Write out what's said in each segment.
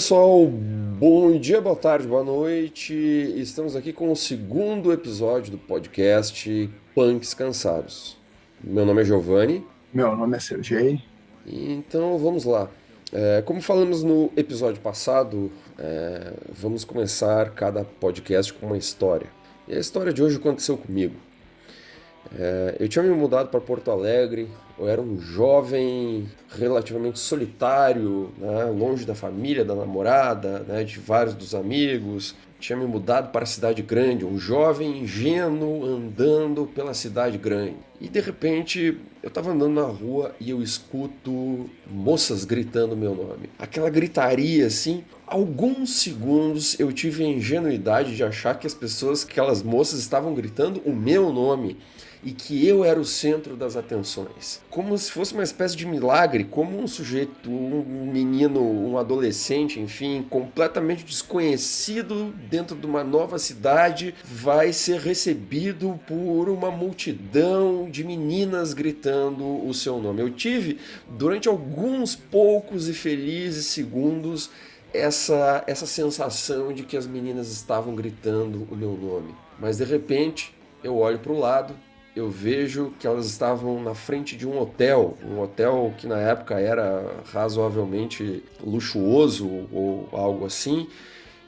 pessoal, bom dia, boa tarde, boa noite. Estamos aqui com o segundo episódio do podcast Punks Cansados. Meu nome é Giovanni. Meu nome é Sergei. Então vamos lá. É, como falamos no episódio passado, é, vamos começar cada podcast com uma história. E a história de hoje aconteceu comigo. É, eu tinha me mudado para Porto Alegre, eu era um jovem relativamente solitário, né, longe da família, da namorada, né, de vários dos amigos. Tinha me mudado para a cidade grande, um jovem ingênuo andando pela cidade grande. E de repente eu estava andando na rua e eu escuto moças gritando meu nome. Aquela gritaria assim, alguns segundos eu tive a ingenuidade de achar que as pessoas, aquelas moças estavam gritando o meu nome e que eu era o centro das atenções. Como se fosse uma espécie de milagre, como um sujeito, um menino, um adolescente, enfim, completamente desconhecido dentro de uma nova cidade, vai ser recebido por uma multidão de meninas gritando o seu nome. Eu tive, durante alguns poucos e felizes segundos, essa, essa sensação de que as meninas estavam gritando o meu nome. Mas de repente eu olho para o lado eu vejo que elas estavam na frente de um hotel, um hotel que na época era razoavelmente luxuoso ou algo assim,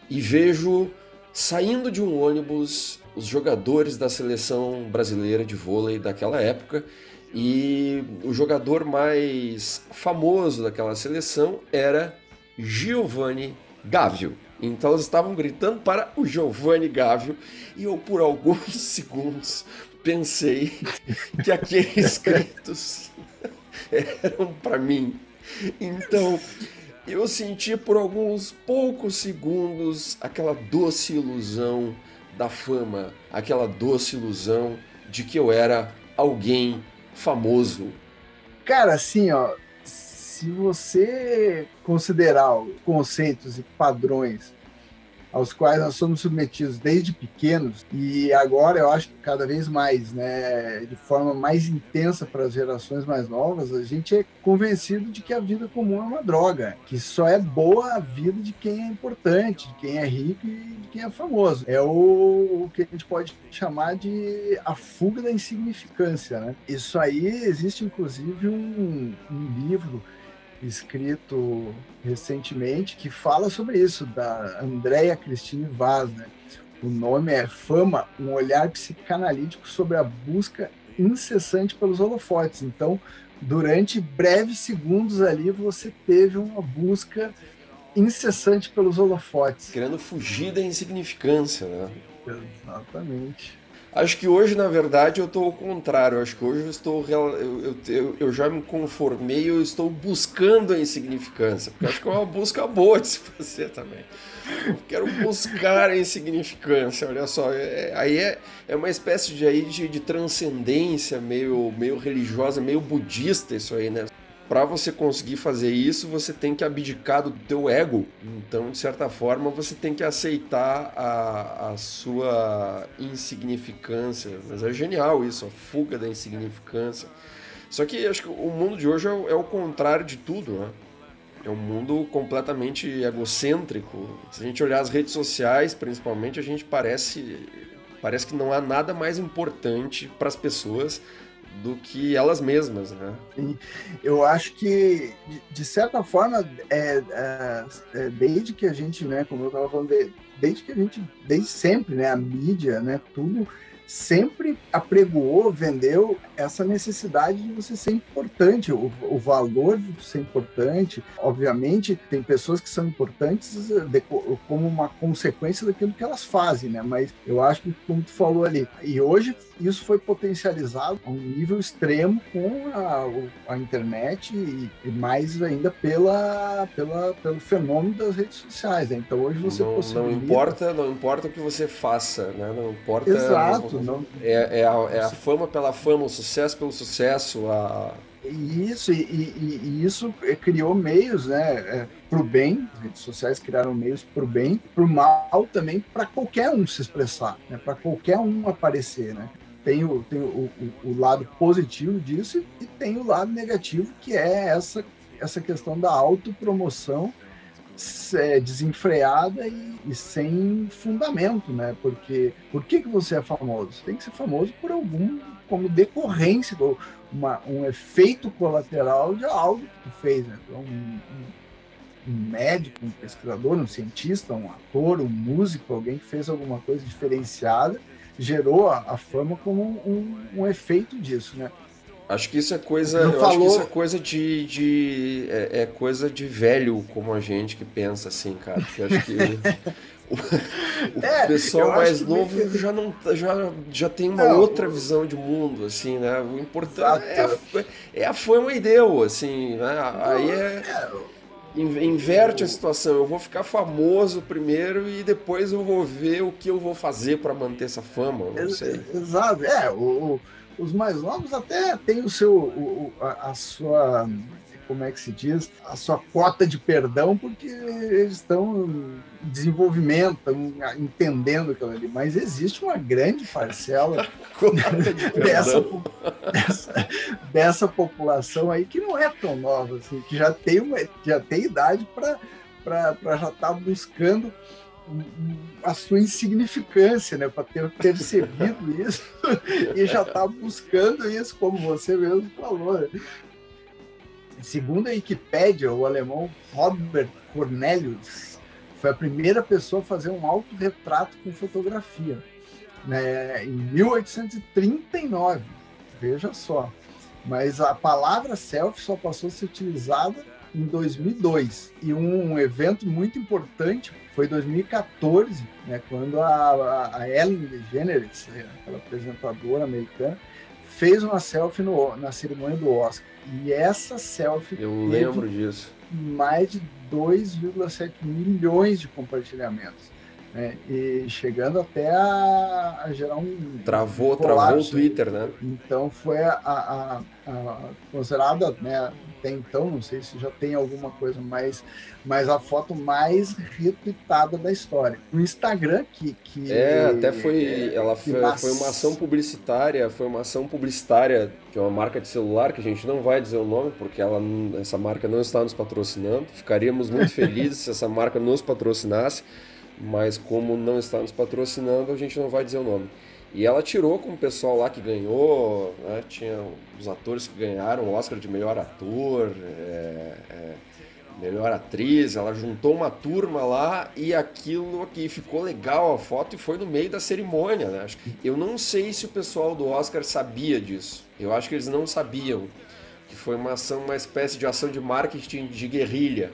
e vejo saindo de um ônibus os jogadores da seleção brasileira de vôlei daquela época. E o jogador mais famoso daquela seleção era Giovanni Gávio. Então eles estavam gritando para o Giovanni Gávio e eu por alguns segundos pensei que aqueles gritos eram para mim. Então, eu senti por alguns poucos segundos aquela doce ilusão da fama, aquela doce ilusão de que eu era alguém famoso. Cara, assim, ó, se você considerar os conceitos e padrões aos quais nós somos submetidos desde pequenos e agora eu acho que cada vez mais, né, de forma mais intensa para as gerações mais novas, a gente é convencido de que a vida comum é uma droga, que só é boa a vida de quem é importante, de quem é rico e de quem é famoso. É o, o que a gente pode chamar de a fuga da insignificância, né? Isso aí existe inclusive um, um livro escrito recentemente que fala sobre isso, da Andrea Cristine Vaz. Né? O nome é Fama, um olhar psicanalítico sobre a busca incessante pelos holofotes. Então, durante breves segundos ali, você teve uma busca incessante pelos holofotes. Querendo fugir da insignificância, né? Exatamente. Acho que hoje, na verdade, eu estou ao contrário. Acho que hoje eu estou. Eu, eu, eu, já me conformei, eu estou buscando a insignificância. Porque acho que é uma busca boa de se fazer também. Eu quero buscar a insignificância, olha só. É, aí é, é uma espécie de, aí de, de transcendência meio, meio religiosa, meio budista, isso aí, né? Para você conseguir fazer isso, você tem que abdicar do teu ego. Então, de certa forma, você tem que aceitar a, a sua insignificância. Mas é genial isso, a fuga da insignificância. Só que acho que o mundo de hoje é o, é o contrário de tudo, né? É um mundo completamente egocêntrico. Se a gente olhar as redes sociais, principalmente, a gente parece parece que não há nada mais importante para as pessoas do que elas mesmas, né? Eu acho que, de certa forma, é, é, é, desde que a gente, né, como eu estava falando, desde que a gente, desde sempre, né, a mídia, né, tudo sempre apregoou, vendeu essa necessidade de você ser importante, o, o, valor de ser importante. Obviamente, tem pessoas que são importantes de, como uma consequência daquilo que elas fazem, né? Mas eu acho que, como tu falou ali, e hoje isso foi potencializado a um nível extremo com a, a internet e, e, mais ainda pela, pela, pelo fenômeno das redes sociais. Né? Então hoje você não, possibilita... não importa não importa o que você faça, né? Não importa. Exato. Não, não... É, é, a, é a fama pela fama, o sucesso pelo sucesso, a isso, e, e, e, isso criou meios né, é, para o bem, as redes sociais criaram meios para o bem, para o mal também, para qualquer um se expressar, né, para qualquer um aparecer. Né tem o, tem o, o, o lado positivo disso e tem o lado negativo, que é essa, essa questão da autopromoção é, desenfreada e, e, sem fundamento, né? Porque por que, que você é famoso? Você tem que ser famoso por algum, como decorrência, uma, um efeito colateral de algo que tu fez, né? Então, um, um, um médico, um pesquisador, um cientista, um ator, um músico, alguém que fez alguma coisa diferenciada, gerou a, a fama como um, um efeito disso, né? Acho que isso é coisa. eu falou... acho que isso é coisa de. de é, é, coisa de velho como a gente que pensa assim, cara. Porque acho que. o, é, pessoal mais novo que... já, não, já, já tem uma não, outra visão de mundo, assim, né? O importante é a, é a fama e deu, assim, né? Aí é, é inverte a situação. Eu vou ficar famoso primeiro e depois eu vou ver o que eu vou fazer para manter essa fama. Não sei. Exato. É, o, os mais novos até têm o seu, o, a, a, sua, como é que se diz, a sua cota de perdão, porque eles estão em desenvolvimento, estão entendendo aquilo ali. Mas existe uma grande parcela de dessa, dessa, dessa, população aí que não é tão nova, assim, que já tem, uma, já tem idade para já estar tá buscando a sua insignificância, né, para ter percebido isso e já está buscando isso, como você mesmo falou. Né? Segundo a Wikipédia, o alemão Robert Cornelius foi a primeira pessoa a fazer um autorretrato com fotografia, né, em 1839. Veja só. Mas a palavra selfie só passou a ser utilizada em 2002. E um evento muito importante foi 2014, né, quando a, a Ellen DeGeneres, aquela apresentadora americana, fez uma selfie no, na cerimônia do Oscar. E essa selfie. Eu lembro disso. Mais de 2,7 milhões de compartilhamentos. Né? E chegando até a, a gerar um. Travou, travou o Twitter, né? Então foi a, a, a, considerada, né, até então, não sei se já tem alguma coisa mais, mas a foto mais retweetada da história. O Instagram que, que é até foi, é, ela foi, foi uma ação publicitária, foi uma ação publicitária de uma marca de celular que a gente não vai dizer o nome porque ela, essa marca não está nos patrocinando. Ficaríamos muito felizes se essa marca nos patrocinasse mas como não está nos patrocinando, a gente não vai dizer o nome. E ela tirou com o pessoal lá que ganhou, né? tinha os atores que ganharam o Oscar de melhor ator, é, é, melhor atriz, ela juntou uma turma lá e aquilo aqui ficou legal a foto e foi no meio da cerimônia, né? Eu não sei se o pessoal do Oscar sabia disso, eu acho que eles não sabiam, que foi uma ação, uma espécie de ação de marketing de guerrilha,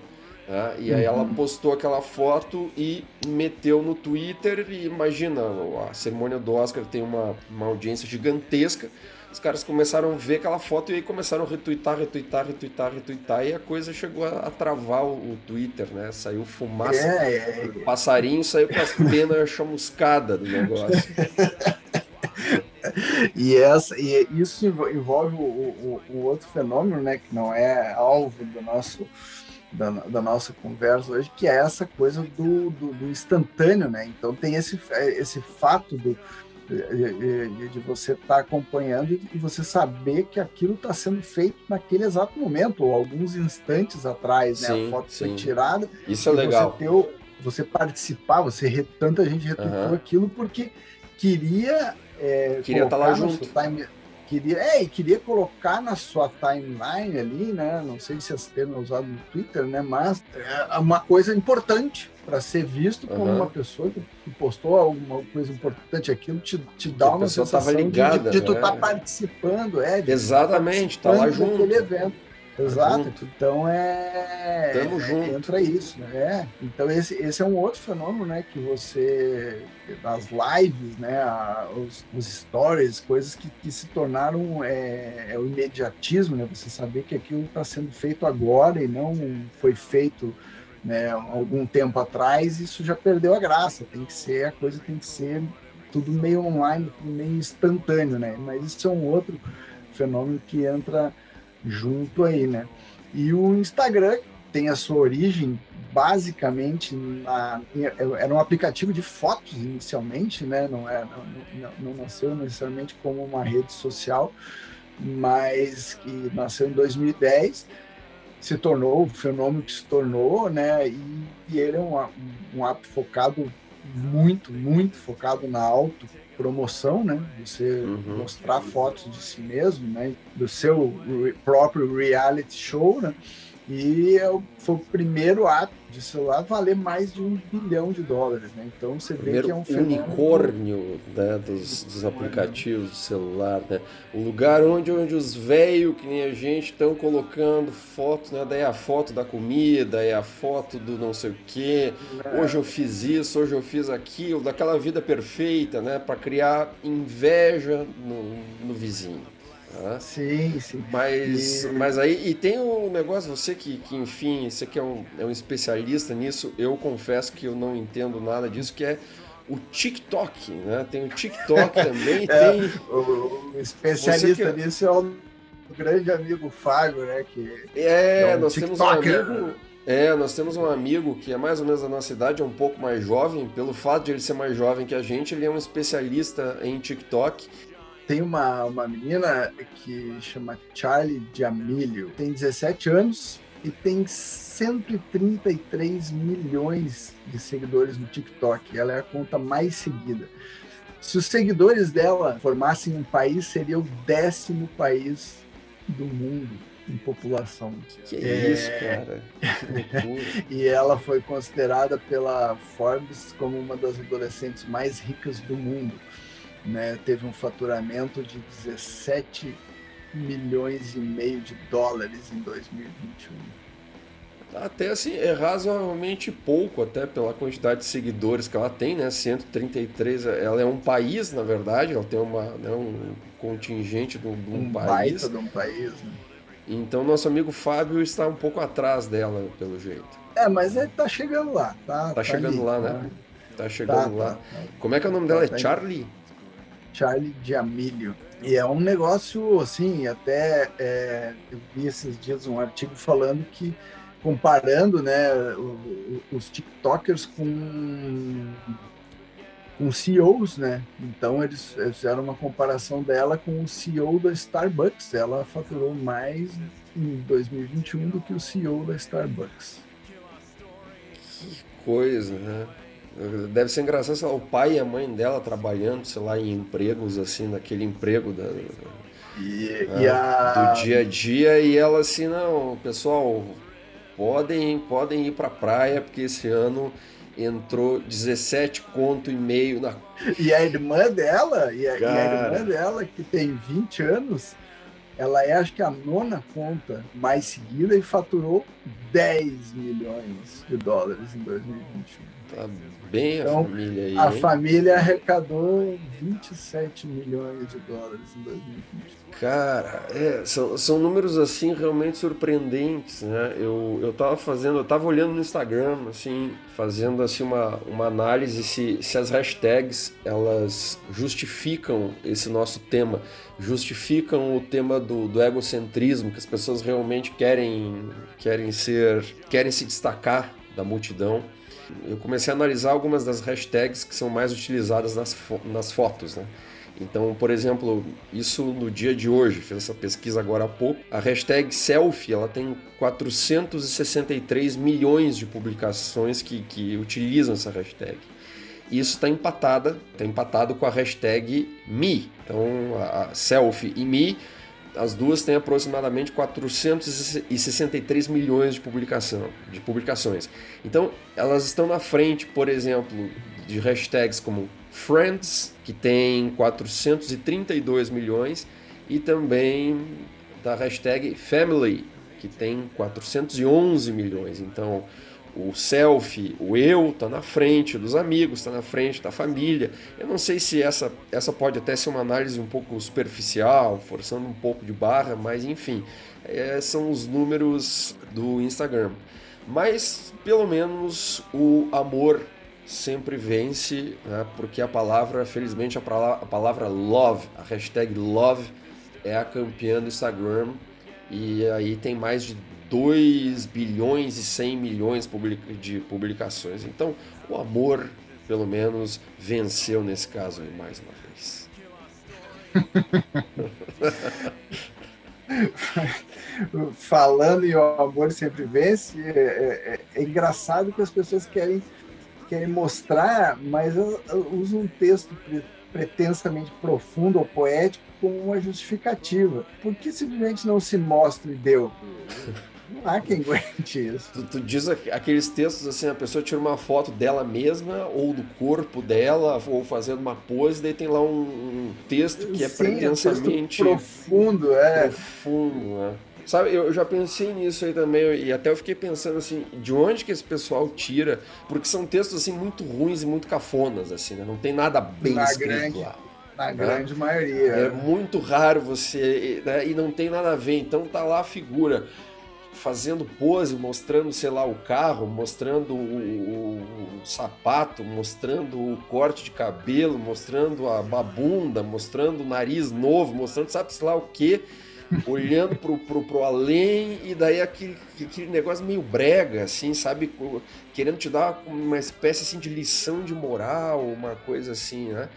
né? E aí ela uhum. postou aquela foto e meteu no Twitter. E imagina, a cerimônia do Oscar tem uma, uma audiência gigantesca. Os caras começaram a ver aquela foto e aí começaram a retweetar, retweetar, retweetar, retweetar. E a coisa chegou a, a travar o, o, Twitter, né? Saiu fumaça. É, é, é. O passarinho saiu com as penas chamuscadas do negócio. e, essa, e isso envolve o, o, o outro fenômeno, né? Que não é alvo do nosso da, da, nossa conversa hoje, que é essa coisa do, do, do instantâneo, né? Então tem esse, esse fato do, de, de você estar tá acompanhando e você saber que aquilo está sendo feito naquele exato momento, ou alguns instantes atrás, né? a foto sim. foi tirada. Isso é legal. Você, ter, você participar, você tanta gente retweetou uhum. aquilo porque queria. É, queria estar tá lá junto. Time, queria, é, e queria colocar na sua timeline ali, né? Não sei se esse termo é usado no Twitter, né? Mas é uma coisa importante para ser visto como uhum. uma pessoa que, postou alguma coisa importante. Aquilo te, te dá uma sensação ligada, de, de, de tu estar né? tá participando, é. De Exatamente, tá lá junto. evento. Exato. Junto. Então é. Tamo junto. Entra isso, né? É. Então esse, esse é um outro fenômeno, né? Que você. Das lives, né? Os, os stories, coisas que, que se tornaram é, é o imediatismo, né? Você saber que aquilo está sendo feito agora e não foi feito né, algum tempo atrás, isso já perdeu a graça. Tem que ser, a coisa tem que ser tudo meio online, tudo meio instantâneo, né? Mas isso é um outro fenômeno que entra junto aí, né? E o Instagram tem a sua origem basicamente na, era um aplicativo de fotos inicialmente, né? Não, é, não, não nasceu necessariamente como uma rede social, mas que nasceu em 2010 se tornou o fenômeno que se tornou, né? E, e ele é um, um app focado muito, muito focado na auto promoção, né? Você uhum. mostrar fotos de si mesmo, né? Do seu próprio reality show, né? E é foi o primeiro ato de celular valer mais de um bilhão de dólares, né? Então você vê que é um fenômeno... unicórnio né, dos, dos aplicativos de celular, né? O lugar onde, onde os velhos, que nem a gente, estão colocando fotos, né? Daí a foto da comida, é a foto do não sei o quê. É. Hoje eu fiz isso, hoje eu fiz aquilo, daquela vida perfeita, né? Para criar inveja no, no vizinho. Tá? Sim, sim. Mas, e... mas aí, e tem um negócio, você que, que enfim, você que é um, é um especialista nisso, eu confesso que eu não entendo nada disso, que é o TikTok, né? Tem o TikTok também, é, tem... O, o especialista que... nisso é o grande amigo Fábio, né? Que é, é um nós TikToker. temos um amigo... É, nós temos um amigo que é mais ou menos da nossa idade, é um pouco mais jovem. Pelo fato de ele ser mais jovem que a gente, ele é um especialista em TikTok tem uma, uma menina que chama Charlie D'Amelio, tem 17 anos e tem 133 milhões de seguidores no TikTok. Ela é a conta mais seguida. Se os seguidores dela formassem um país, seria o décimo país do mundo em população. Que é isso, cara? Que e ela foi considerada pela Forbes como uma das adolescentes mais ricas do mundo né, teve um faturamento de 17 milhões e meio de dólares em 2021. Até assim, é razoavelmente pouco, até pela quantidade de seguidores que ela tem, né? 133, ela é um país, na verdade, ela tem uma, né, um contingente de um, de um, um país. De um país, né? Então nosso amigo Fábio está um pouco atrás dela, pelo jeito. É, mas ele tá chegando lá, tá? Tá, tá chegando ali, lá, né? tá. né? Tá chegando tá, lá. Tá, Como é que é o nome dela? É tá Charlie? Charlie D'Amelio. E é um negócio, assim, até é, eu vi esses dias um artigo falando que, comparando né, os TikTokers com, com CEOs, né? Então eles fizeram uma comparação dela com o CEO da Starbucks. Ela faturou mais em 2021 do que o CEO da Starbucks. Que coisa, né? Deve ser engraçado, sei lá, o pai e a mãe dela trabalhando, sei lá, em empregos assim, naquele emprego da, e, né, e a... do dia a dia, e ela assim, não, pessoal, podem, podem ir pra praia, porque esse ano entrou 17 conto e meio na. E a irmã dela, e a, e a irmã dela, que tem 20 anos, ela é acho que a nona conta mais seguida e faturou 10 milhões de dólares em 2021. Tá bem então, a família aí. A hein? família arrecadou 27 milhões de dólares em 2020. Cara, é, são, são números assim realmente surpreendentes, né? Eu, eu tava fazendo, eu tava olhando no Instagram, assim, fazendo assim uma, uma análise se, se as hashtags elas justificam esse nosso tema, justificam o tema do, do egocentrismo, que as pessoas realmente querem, querem ser, querem se destacar da multidão eu comecei a analisar algumas das hashtags que são mais utilizadas nas, fo nas fotos, né? Então, por exemplo, isso no dia de hoje, fiz essa pesquisa agora há pouco, a hashtag selfie, ela tem 463 milhões de publicações que, que utilizam essa hashtag. Isso está empatada, está empatado com a hashtag me. Então, a, a selfie e me as duas têm aproximadamente 463 milhões de, publicação, de publicações. Então, elas estão na frente, por exemplo, de hashtags como Friends, que tem 432 milhões, e também da hashtag Family, que tem 411 milhões. Então, o selfie, o eu está na frente dos amigos, está na frente da família. Eu não sei se essa, essa pode até ser uma análise um pouco superficial, forçando um pouco de barra, mas enfim, é, são os números do Instagram. Mas pelo menos o amor sempre vence, né? porque a palavra, felizmente, a palavra, a palavra love, a hashtag love é a campeã do Instagram e aí tem mais de 2 bilhões e 100 milhões de publicações. Então, o amor, pelo menos, venceu nesse caso aí mais uma vez. falando e o amor sempre vence. É, é, é, engraçado que as pessoas querem, querem mostrar, mas usam um texto pretensamente profundo ou poético como uma justificativa. Por que simplesmente não se mostra e deu? Não há quem aguente isso. Tu, tu, diz aqueles textos assim, a pessoa tira uma foto dela mesma ou do corpo dela, ou fazendo uma pose, daí tem lá um, um texto que é Sim, pretensamente. Um profundo, é. Profundo, né? Sabe, eu já pensei nisso aí também, e até eu fiquei pensando assim, de onde que esse pessoal tira? Porque são textos assim muito ruins e muito cafonas, assim, né? Não tem nada bem Na escrito grande. lá. Na né? grande maioria. É muito raro você. Né? E não tem nada a ver. Então tá lá a figura fazendo pose, mostrando, sei lá, o carro, mostrando o, o, o, sapato, mostrando o corte de cabelo, mostrando a, a bunda, mostrando o nariz novo, mostrando sabe sei lá o que, olhando pro, pro, pro além e daí aquele, aquele negócio meio brega, assim, sabe? Querendo te dar uma espécie assim, de lição de moral, uma coisa assim, né?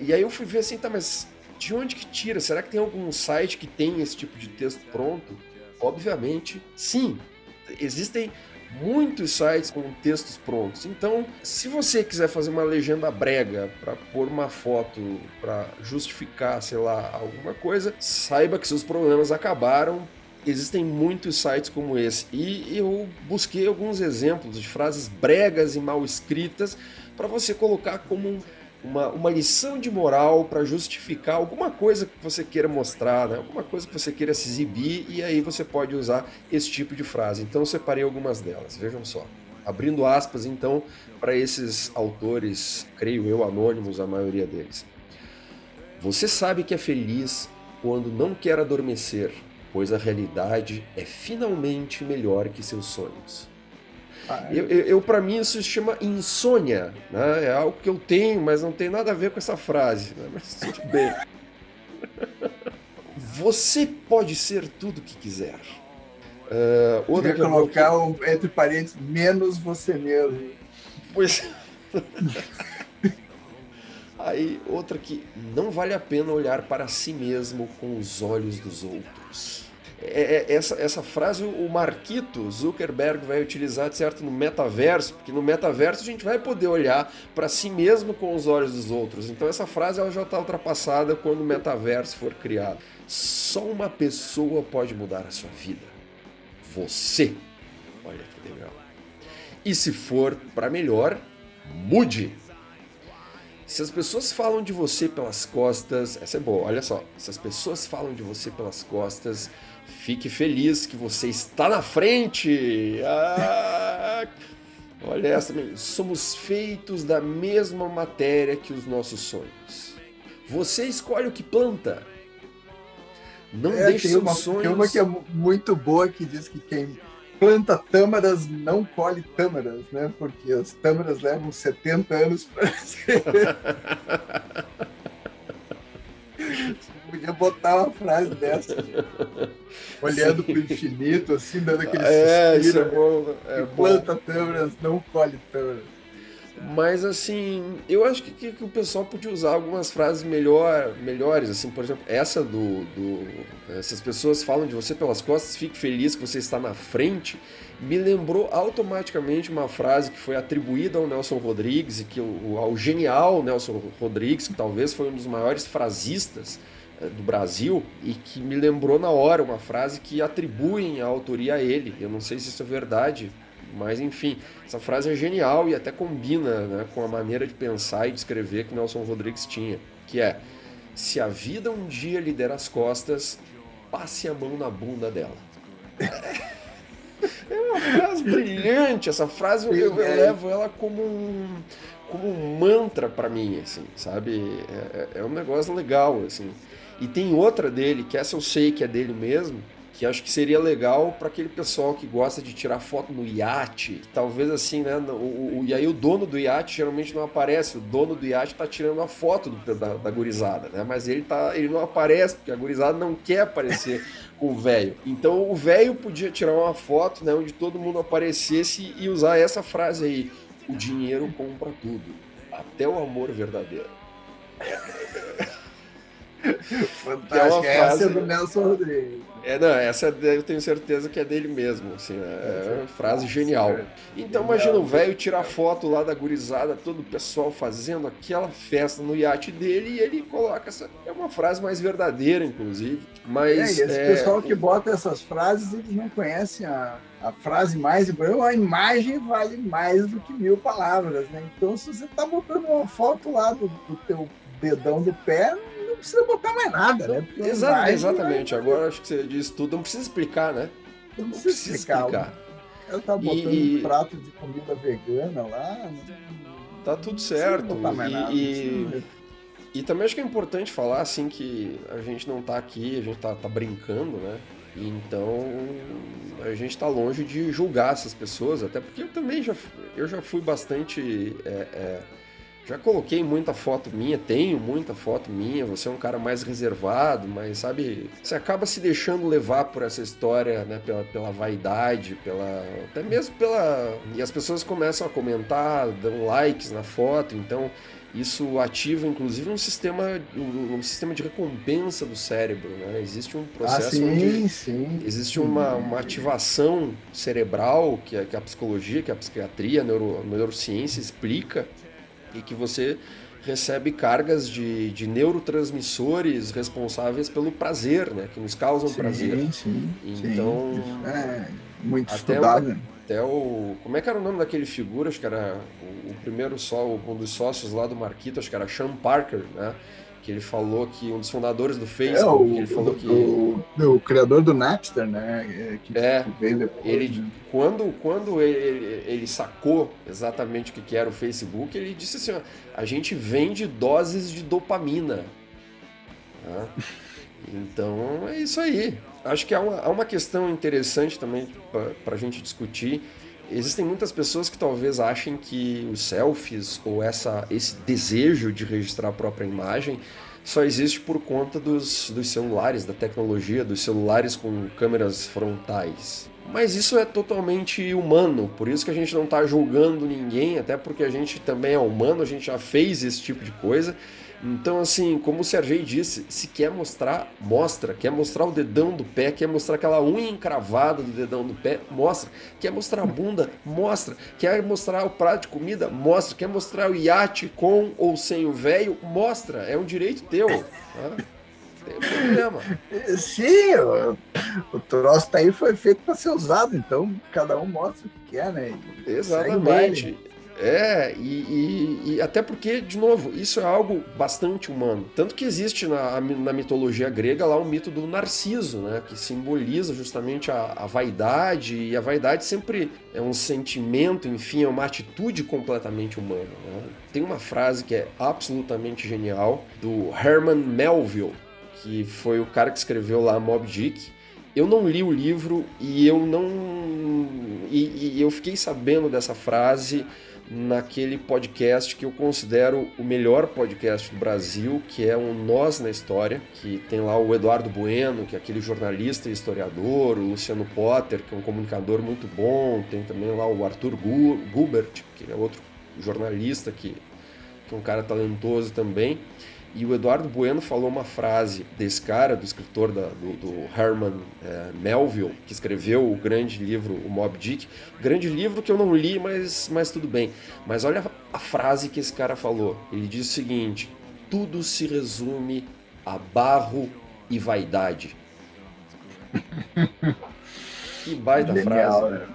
E aí eu fui ver assim, tá, mas de onde que tira? Será que tem algum site que tem esse tipo de texto pronto? Obviamente, sim. Existem muitos sites com textos prontos. Então, se você quiser fazer uma legenda brega para pôr uma foto para justificar, sei lá, alguma coisa, saiba que seus problemas acabaram. Existem muitos sites como esse e eu busquei alguns exemplos de frases bregas e mal escritas para você colocar como um uma, uma lição de moral para justificar alguma coisa que você queira mostrar, né? alguma coisa que você queira se exibir, e aí você pode usar esse tipo de frase. Então eu separei algumas delas, vejam só. Abrindo aspas, então, para esses autores, creio eu, anônimos, a maioria deles. Você sabe que é feliz quando não quer adormecer, pois a realidade é finalmente melhor que seus sonhos. Eu, eu, eu para mim, isso se chama insônia. Né? É algo que eu tenho, mas não tem nada a ver com essa frase. Né? Mas tudo bem. Você pode ser tudo o que quiser. Uh, outra que colocar um, entre parênteses menos você mesmo. Pois. Aí, outra que não vale a pena olhar para si mesmo com os olhos dos outros. É, é, essa, essa frase o Marquito Zuckerberg vai utilizar, certo, no metaverso, porque no metaverso a gente vai poder olhar para si mesmo com os olhos dos outros. Então essa frase ela já está ultrapassada quando o metaverso for criado. Só uma pessoa pode mudar a sua vida. Você. Olha que legal. E se for para melhor, mude. Se as pessoas falam de você pelas costas, essa é boa, olha só. Se as pessoas falam de você pelas costas, Fique feliz que você está na frente. Ah, olha essa, somos feitos da mesma matéria que os nossos sonhos. Você escolhe o que planta. Não é, deixe seus uma, sonhos. Tem uma que é muito boa que diz que quem planta tâmaras não colhe tâmaras, né? Porque as tâmaras levam 70 anos para podia botar uma frase dessa, olhando para o infinito, assim, dando aquele é, suspiro. Isso é bom. É planta tâmaras, não colhe tâmaras. Mas assim, eu acho que, que, que, o pessoal podia usar algumas frases melhor, melhores, assim, por exemplo, essa do, do. Essas pessoas falam de você pelas costas, fique feliz que você está na frente. Me lembrou automaticamente uma frase que foi atribuída ao Nelson Rodrigues e que o, ao genial Nelson Rodrigues, que talvez foi um dos maiores frasistas do Brasil e que me lembrou na hora uma frase que atribuem a autoria a ele. Eu não sei se isso é verdade, mas enfim, essa frase é genial e até combina né, com a maneira de pensar e de escrever que Nelson Rodrigues tinha, que é se a vida um dia lhe der as costas, passe a mão na bunda dela. É uma frase brilhante, essa frase eu, eu, eu levo ela como um, como um mantra para mim, assim, sabe? É, é, é um negócio legal, assim. E tem outra dele, que essa eu sei que é dele mesmo, que acho que seria legal para aquele pessoal que gosta de tirar foto no iate, talvez assim, né? O, o, e aí o dono do iate geralmente não aparece, o dono do iate tá tirando a foto do, da, da gurizada, né? Mas ele, tá, ele não aparece, porque a gurizada não quer aparecer com o velho. Então o velho podia tirar uma foto, né? Onde todo mundo aparecesse e usar essa frase aí: o dinheiro compra tudo, até o amor verdadeiro. Fantástica. É uma frase... Essa é do Nelson Rodrigues. É, não, essa eu tenho certeza que é dele mesmo, assim, né? é uma frase genial. Então imagina o velho tirar foto lá da gurizada, todo o pessoal fazendo aquela festa no iate dele e ele coloca essa, é uma frase mais verdadeira, inclusive, mas... É, esse é... pessoal que bota essas frases, eles não conhecem a, a frase mais a imagem vale mais do que mil palavras, né? Então se você tá botando uma foto lá do, do teu dedão do pé, precisa botar mais nada, né? Exato, exatamente. Vai... Agora acho que você disse tudo, não precisa explicar, né? Não, não precisa, precisa explicar. explicar. Ela tá botando e... um prato de comida vegana lá. Tá tudo certo. Não mais e, nada, e... e também acho que é importante falar assim que a gente não tá aqui, a gente tá, tá brincando, né? Então a gente está longe de julgar essas pessoas, até porque eu também já, eu já fui bastante é, é, já coloquei muita foto minha, tenho muita foto minha, você é um cara mais reservado, mas sabe, você acaba se deixando levar por essa história, né, pela, pela vaidade, pela até mesmo pela e as pessoas começam a comentar, dão likes na foto, então isso ativa inclusive um sistema um, um sistema de recompensa do cérebro, né? Existe um processo ah, sim, onde sim. existe uma, uma ativação cerebral que a, que a psicologia, que a psiquiatria, a, neuro, a neurociência explica e que você recebe cargas de, de neurotransmissores responsáveis pelo prazer, né? Que nos causam sim, prazer. Sim, então, sim. É, muito até estudado. O, até o... Como é que era o nome daquele figura? Acho que era o, o primeiro só, um dos sócios lá do Marquito, acho que era Sean Parker, né? Que ele falou que um dos fundadores do Facebook, é, o, ele falou que o, o, criador do Napster, né, que, é, veio depois, ele né? quando quando ele, ele sacou exatamente o que era o Facebook, ele disse assim, ó, a gente vende doses de dopamina. Tá? Então é isso aí. Acho que há uma, há uma questão interessante também para a gente discutir. Existem muitas pessoas que talvez achem que os selfies ou essa, esse desejo de registrar a própria imagem só existe por conta dos, dos celulares, da tecnologia, dos celulares com câmeras frontais. Mas isso é totalmente humano, por isso que a gente não está julgando ninguém, até porque a gente também é humano, a gente já fez esse tipo de coisa então, assim, como o Sergei disse, se quer mostrar, mostra. Quer mostrar o dedão do pé, quer mostrar aquela unha encravada do dedão do pé, mostra. Quer mostrar a bunda, mostra. Quer mostrar o prato de comida, mostra. Quer mostrar o iate com ou sem o velho, mostra. É um direito teu. Tá? Tem problema. Sim, o, o troço tá aí foi feito para ser usado, então cada um mostra o que quer, né? Exatamente. É, e, e, e, até porque, de novo, isso é algo bastante humano. Tanto que existe na, na mitologia grega lá o mito do Narciso, né? Que simboliza justamente a, a vaidade, e a vaidade sempre é um sentimento, enfim, é uma atitude completamente humana. Né? Tem uma frase que é absolutamente genial do Herman Melville, que foi o cara que escreveu lá Mob Dick. Eu não li o livro e eu não. E, e eu fiquei sabendo dessa frase naquele podcast que eu considero o melhor podcast do Brasil, que é o Nós na História, que tem lá o Eduardo Bueno, que é aquele jornalista e historiador, o Luciano Potter, que é um comunicador muito bom, tem também lá o Arthur Gubert, que é outro jornalista que, que é um cara talentoso também. E o Eduardo Bueno falou uma frase desse cara, do escritor da, do, do, Herman é, Melville, que escreveu o grande livro O Mob Dick. Grande livro que eu não li, mas, mas tudo bem. Mas olha a frase que esse cara falou. Ele diz o seguinte: tudo se resume a barro e vaidade. que baita Genial, frase. Né?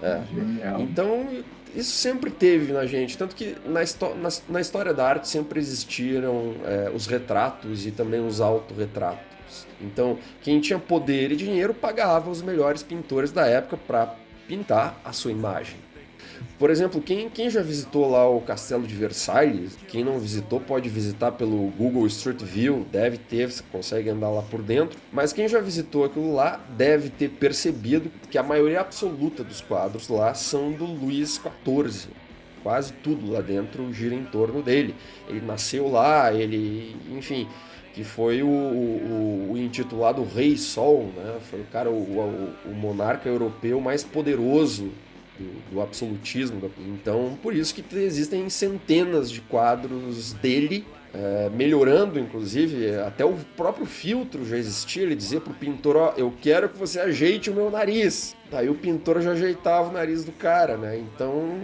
É. Genial. Então, isso sempre teve na gente, tanto que na, na, na história da arte sempre existiram é, os retratos e também os autorretratos. Então, quem tinha poder e dinheiro pagava os melhores pintores da época para pintar a sua imagem. Por exemplo, quem, quem já visitou lá o Castelo de Versalhes, quem não visitou pode visitar pelo Google Street View, deve ter, você consegue andar lá por dentro. Mas quem já visitou aquilo lá deve ter percebido que a maioria absoluta dos quadros lá são do Luís XIV. Quase tudo lá dentro gira em torno dele. Ele nasceu lá, ele, enfim, que foi o, o, o, intitulado Rei Sol, né? Foi o cara, o, o, o monarca europeu mais poderoso do, do absolutismo. Então, por isso que existem centenas de quadros dele é, melhorando, inclusive, até o próprio filtro já existia. Ele dizia pro pintor: Ó, eu quero que você ajeite o meu nariz. Daí o pintor já ajeitava o nariz do cara, né? Então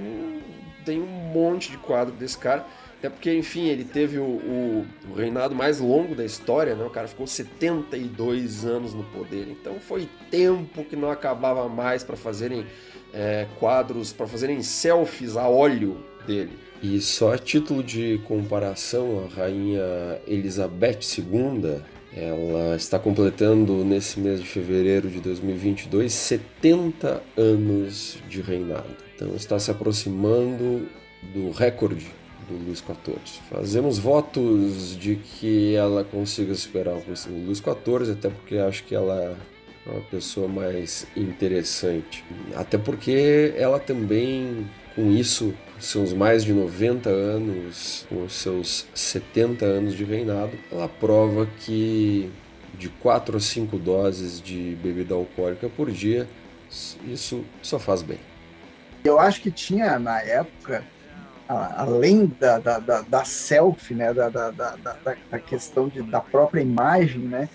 tem um monte de quadro desse cara. Até porque, enfim, ele teve o, o, o, reinado mais longo da história, né? O cara ficou 72 anos no poder. Então foi tempo que não acabava mais para fazerem é, quadros, para fazerem selfies a óleo dele. E só a título de comparação, a rainha Elizabeth II, ela está completando nesse mês de fevereiro de 2022 70 anos de reinado. Então está se aproximando do recorde do Luís XIV. Fazemos votos de que ela consiga superar o Luís XIV, até porque acho que ela uma pessoa mais interessante. Até porque ela também, com isso, seus mais de 90 anos, com seus 70 anos de reinado, ela prova que de 4 a 5 doses de bebida alcoólica por dia, isso só faz bem. Eu acho que tinha na época além da, da, da, da selfie, né, da, da, da, da questão de, da própria imagem, né,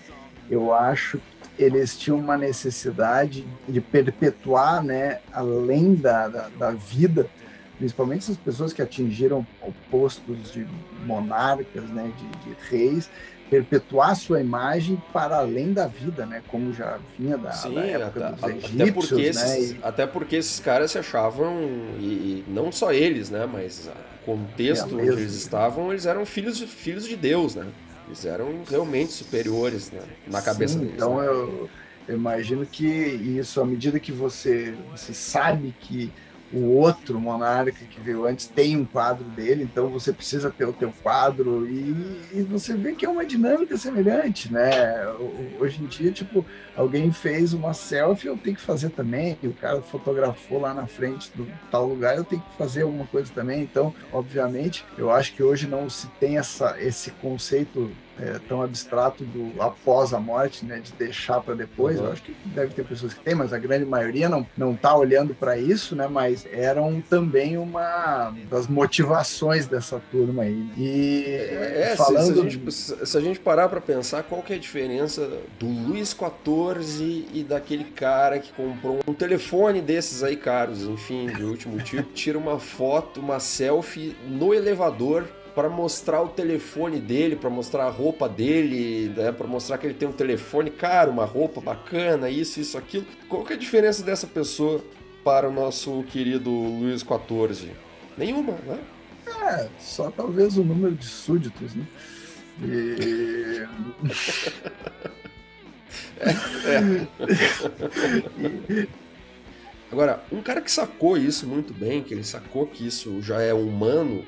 eu acho eles tinham uma necessidade de perpetuar, né, além da, da, da vida, principalmente essas pessoas que atingiram postos de monarcas, né, de, de reis, perpetuar sua imagem para além da vida, né? Como já vinha da, Sim, da época até, dos egípcios, até porque, esses, né? E... até porque esses caras se achavam, e, e não só eles, né? Mas o contexto é onde eles estavam, eles eram filhos, filhos de Deus, né? Eles eram realmente superiores né? na cabeça Sim, deles. Então né? eu, eu imagino que isso, à medida que você, você sabe que o outro monarca que veio antes tem um quadro dele, então você precisa ter o teu quadro e, e, você vê que é uma dinâmica semelhante, né? Hoje em dia, tipo, alguém fez uma selfie, eu tenho que fazer também, e o cara fotografou lá na frente do tal lugar, eu tenho que fazer alguma coisa também. Então, obviamente, eu acho que hoje não se tem essa, esse conceito é, tão abstrato do após a morte, né, de deixar para depois. Uhum. Eu acho que deve ter pessoas que têm, mas a grande maioria não não está olhando para isso, né? Mas eram também uma das motivações dessa turma aí. E é, falando se, a gente, se, a gente, parar para pensar, qual que é a diferença do Luiz XIV e daquele cara que comprou um telefone desses aí caros, enfim, de último tipo, tira uma foto, uma selfie no elevador para mostrar o telefone dele, para mostrar a roupa dele, né, para mostrar que ele tem um telefone caro, uma roupa bacana, isso, isso, aquilo. Qual que é a diferença dessa pessoa para o nosso querido Luiz XIV? Nenhuma, né? É, só talvez o número de súditos, né? E... é, é. Agora, um cara que sacou isso muito bem, que ele sacou que isso já é humano,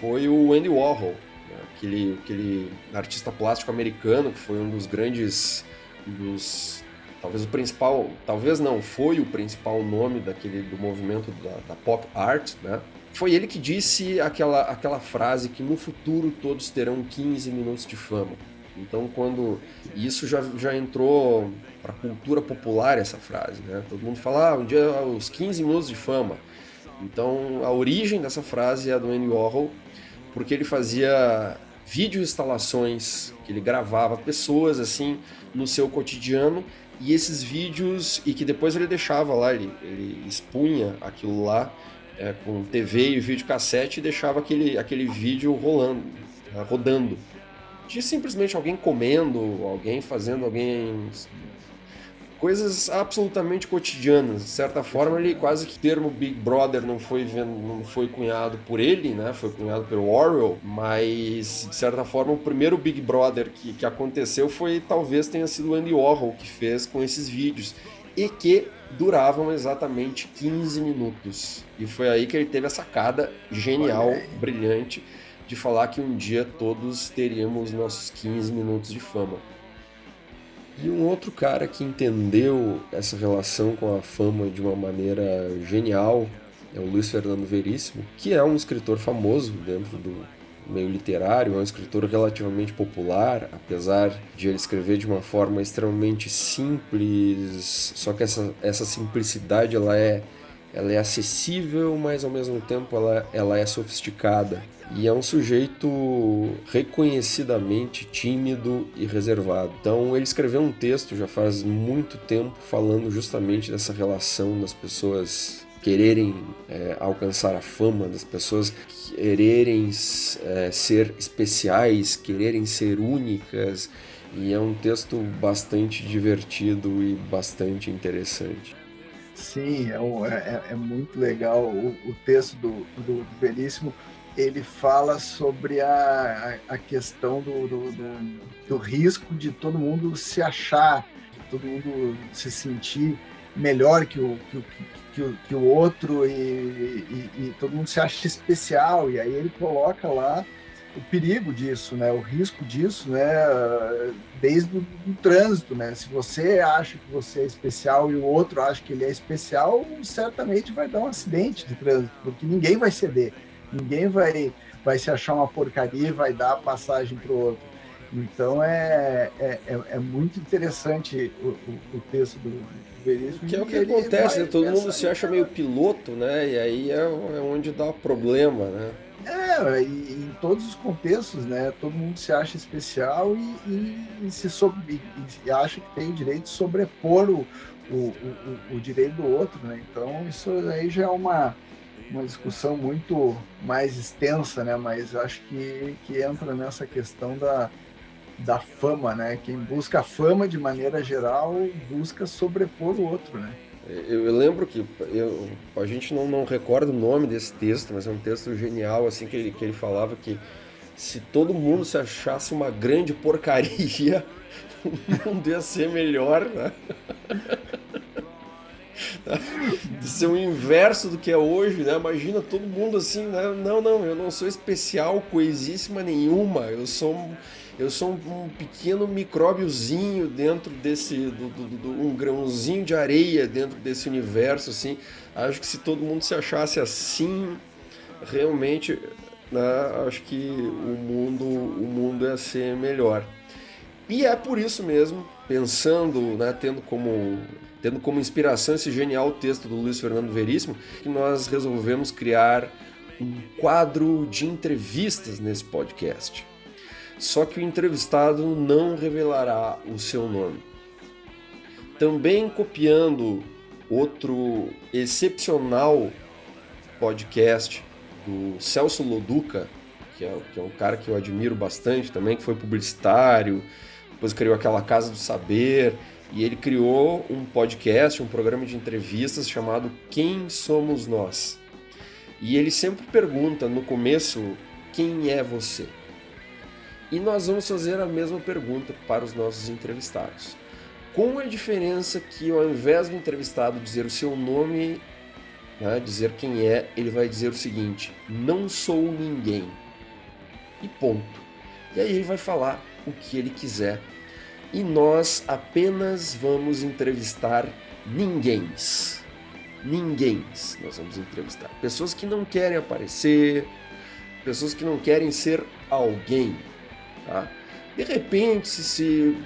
foi o Andy Warhol, né? aquele, aquele artista plástico americano que foi um dos grandes, dos talvez o principal, talvez não, foi o principal nome daquele do movimento da, da, pop art, né? Foi ele que disse aquela, aquela frase que no futuro todos terão 15 minutos de fama. Então, quando isso já, já entrou para a cultura popular essa frase, né? Todo mundo fala, ah, um dia os 15 minutos de fama. Então, a origem dessa frase é a do Andy Warhol, porque ele fazia vídeo instalações, que ele gravava pessoas assim no seu cotidiano e esses vídeos e que depois ele deixava lá, ele, ele expunha aquilo lá é, com TV e videocassete e deixava aquele, aquele vídeo rolando, rodando. De simplesmente alguém comendo, alguém fazendo, alguém coisas absolutamente cotidianas. De certa forma, ele quase que o termo Big Brother não foi, não foi cunhado por ele, né? Foi cunhado pelo Orwell, mas de certa forma o primeiro Big Brother que, que aconteceu foi talvez tenha sido o Andy Warhol que fez com esses vídeos e que duravam exatamente 15 minutos. E foi aí que ele teve a sacada genial, brilhante de falar que um dia todos teríamos nossos 15 minutos de fama. E um outro cara que entendeu essa relação com a fama de uma maneira genial é o Luiz Fernando Veríssimo, que é um escritor famoso dentro do meio literário, é um escritor relativamente popular, apesar de ele escrever de uma forma extremamente simples, só que essa, essa simplicidade ela é ela é acessível, mas ao mesmo tempo ela, ela é sofisticada. E é um sujeito reconhecidamente tímido e reservado. Então ele escreveu um texto já faz muito tempo falando justamente dessa relação das pessoas quererem é, alcançar a fama, das pessoas quererem é, ser especiais, quererem ser únicas. E é um texto bastante divertido e bastante interessante. Sim, é, é, é muito legal o, o texto do, do, Veríssimo. Ele fala sobre a, a questão do, do, do, do risco de todo mundo se achar, de todo mundo se sentir melhor que o, que, que, o, que o outro e, e, e, todo mundo se acha especial. E aí ele coloca lá o perigo disso, né? O risco disso, né? Desde o do trânsito, né? Se você acha que você é especial e o outro acha que ele é especial, certamente vai dar um acidente de trânsito, porque ninguém vai ceder, ninguém vai vai se achar uma porcaria e vai dar passagem para o outro. Então é, é, é, é, muito interessante o, o, o texto do, Veríssimo. Que é o que acontece, né? Todo mundo se acha meio piloto, né? E aí é, é onde dá problema, né? É, em todos os contextos, né? Todo mundo se acha especial e, e, e se e acha que tem o direito de sobrepor o, o, o, o, direito do outro, né? Então isso aí já é uma, uma discussão muito mais extensa, né? Mas acho que, que entra nessa questão da, da fama, né? Quem busca fama de maneira geral busca sobrepor o outro, né? Eu, lembro que eu, a gente não, não recorda o nome desse texto, mas é um texto genial, assim, que ele, que ele falava que se todo mundo se achasse uma grande porcaria, o mundo ia ser melhor, né? ser o inverso do que é hoje, né? Imagina todo mundo assim, né? Não, não, eu não sou especial, coisíssima nenhuma. Eu sou eu sou um, pequeno micróbiozinho dentro desse, do, do, do, um grãozinho de areia dentro desse universo, assim. Acho que se todo mundo se achasse assim, realmente, né, acho que o mundo, o mundo ia ser melhor. E é por isso mesmo, pensando, né, tendo como tendo como inspiração esse genial texto do Luiz Fernando Veríssimo, que nós resolvemos criar um quadro de entrevistas nesse podcast só que o entrevistado não revelará o seu nome. Também copiando outro excepcional podcast do Celso Loduca, que é, que é um cara que eu admiro bastante também, que foi publicitário, depois criou aquela Casa do Saber, e ele criou um podcast, um programa de entrevistas chamado Quem Somos Nós. E ele sempre pergunta no começo: Quem é você? E nós vamos fazer a mesma pergunta para os nossos entrevistados. Com a diferença que ao invés do entrevistado dizer o seu nome, né, dizer quem é, ele vai dizer o seguinte: não sou ninguém. E ponto. E aí ele vai falar o que ele quiser. E nós apenas vamos entrevistar ninguéms. Ninguéms nós vamos entrevistar. Pessoas que não querem aparecer, pessoas que não querem ser alguém, Tá? De repente, se,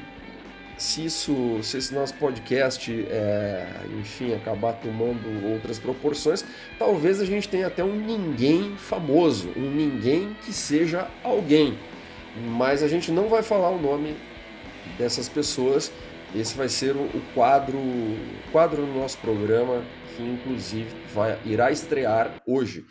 se, isso, se esse nosso podcast, é, enfim, acabar tomando outras proporções, talvez a gente tenha até um ninguém famoso, um ninguém que seja alguém. Mas a gente não vai falar o nome dessas pessoas. Esse vai ser o quadro, quadro do nosso programa que inclusive vai, irá estrear hoje.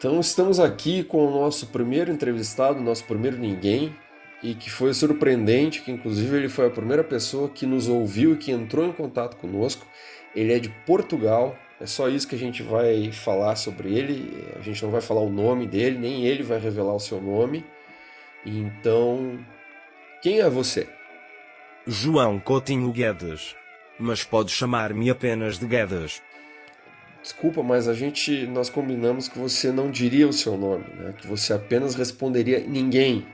Então estamos aqui com o nosso primeiro entrevistado, nosso primeiro ninguém, e que foi surpreendente, que inclusive ele foi a primeira pessoa que nos ouviu e que entrou em contato conosco. Ele é de Portugal, é só isso que a gente vai falar sobre ele. A gente não vai falar o nome dele, nem ele vai revelar o seu nome. Então, quem é você? João Coutinho Guedes. Mas pode chamar-me apenas de Guedes. Desculpa, mas a gente nós combinamos que você não diria o seu nome, né? Que você apenas responderia ninguém.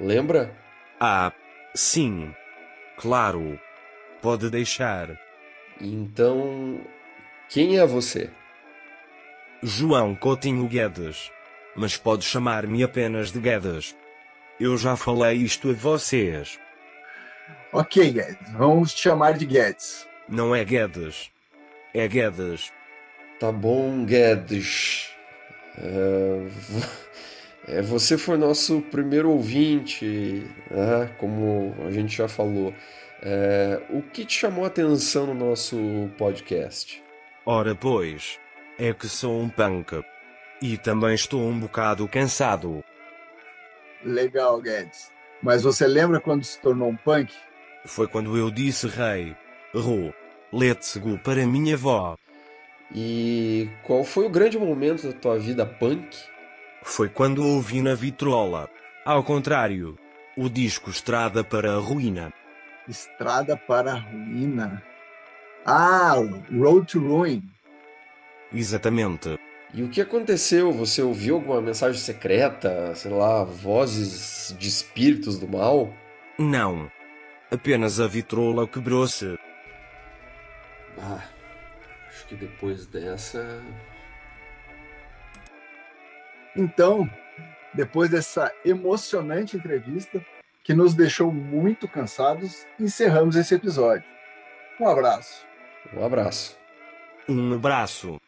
Lembra? Ah, sim. Claro. Pode deixar. Então, quem é você? João Coutinho Guedes. Mas pode chamar-me apenas de Guedes. Eu já falei isto a vocês. Ok, Guedes, vamos te chamar de Guedes. Não é Guedes. É Guedes. Tá bom, Guedes. É, é, você foi nosso primeiro ouvinte, né? como a gente já falou. É, o que te chamou a atenção no nosso podcast? Ora, pois, é que sou um punk. E também estou um bocado cansado. Legal, Guedes. Mas você lembra quando se tornou um punk? Foi quando eu disse rei, ro, let's go para minha avó. E qual foi o grande momento da tua vida punk? Foi quando ouvi na vitrola. Ao contrário, o disco Estrada para a Ruína. Estrada para a Ruína. Ah, Road to Ruin. Exatamente. E o que aconteceu? Você ouviu alguma mensagem secreta? Sei lá, vozes de espíritos do mal? Não. Apenas a vitrola quebrou-se. Ah, que depois dessa. Então, depois dessa emocionante entrevista, que nos deixou muito cansados, encerramos esse episódio. Um abraço. Um abraço. Um abraço.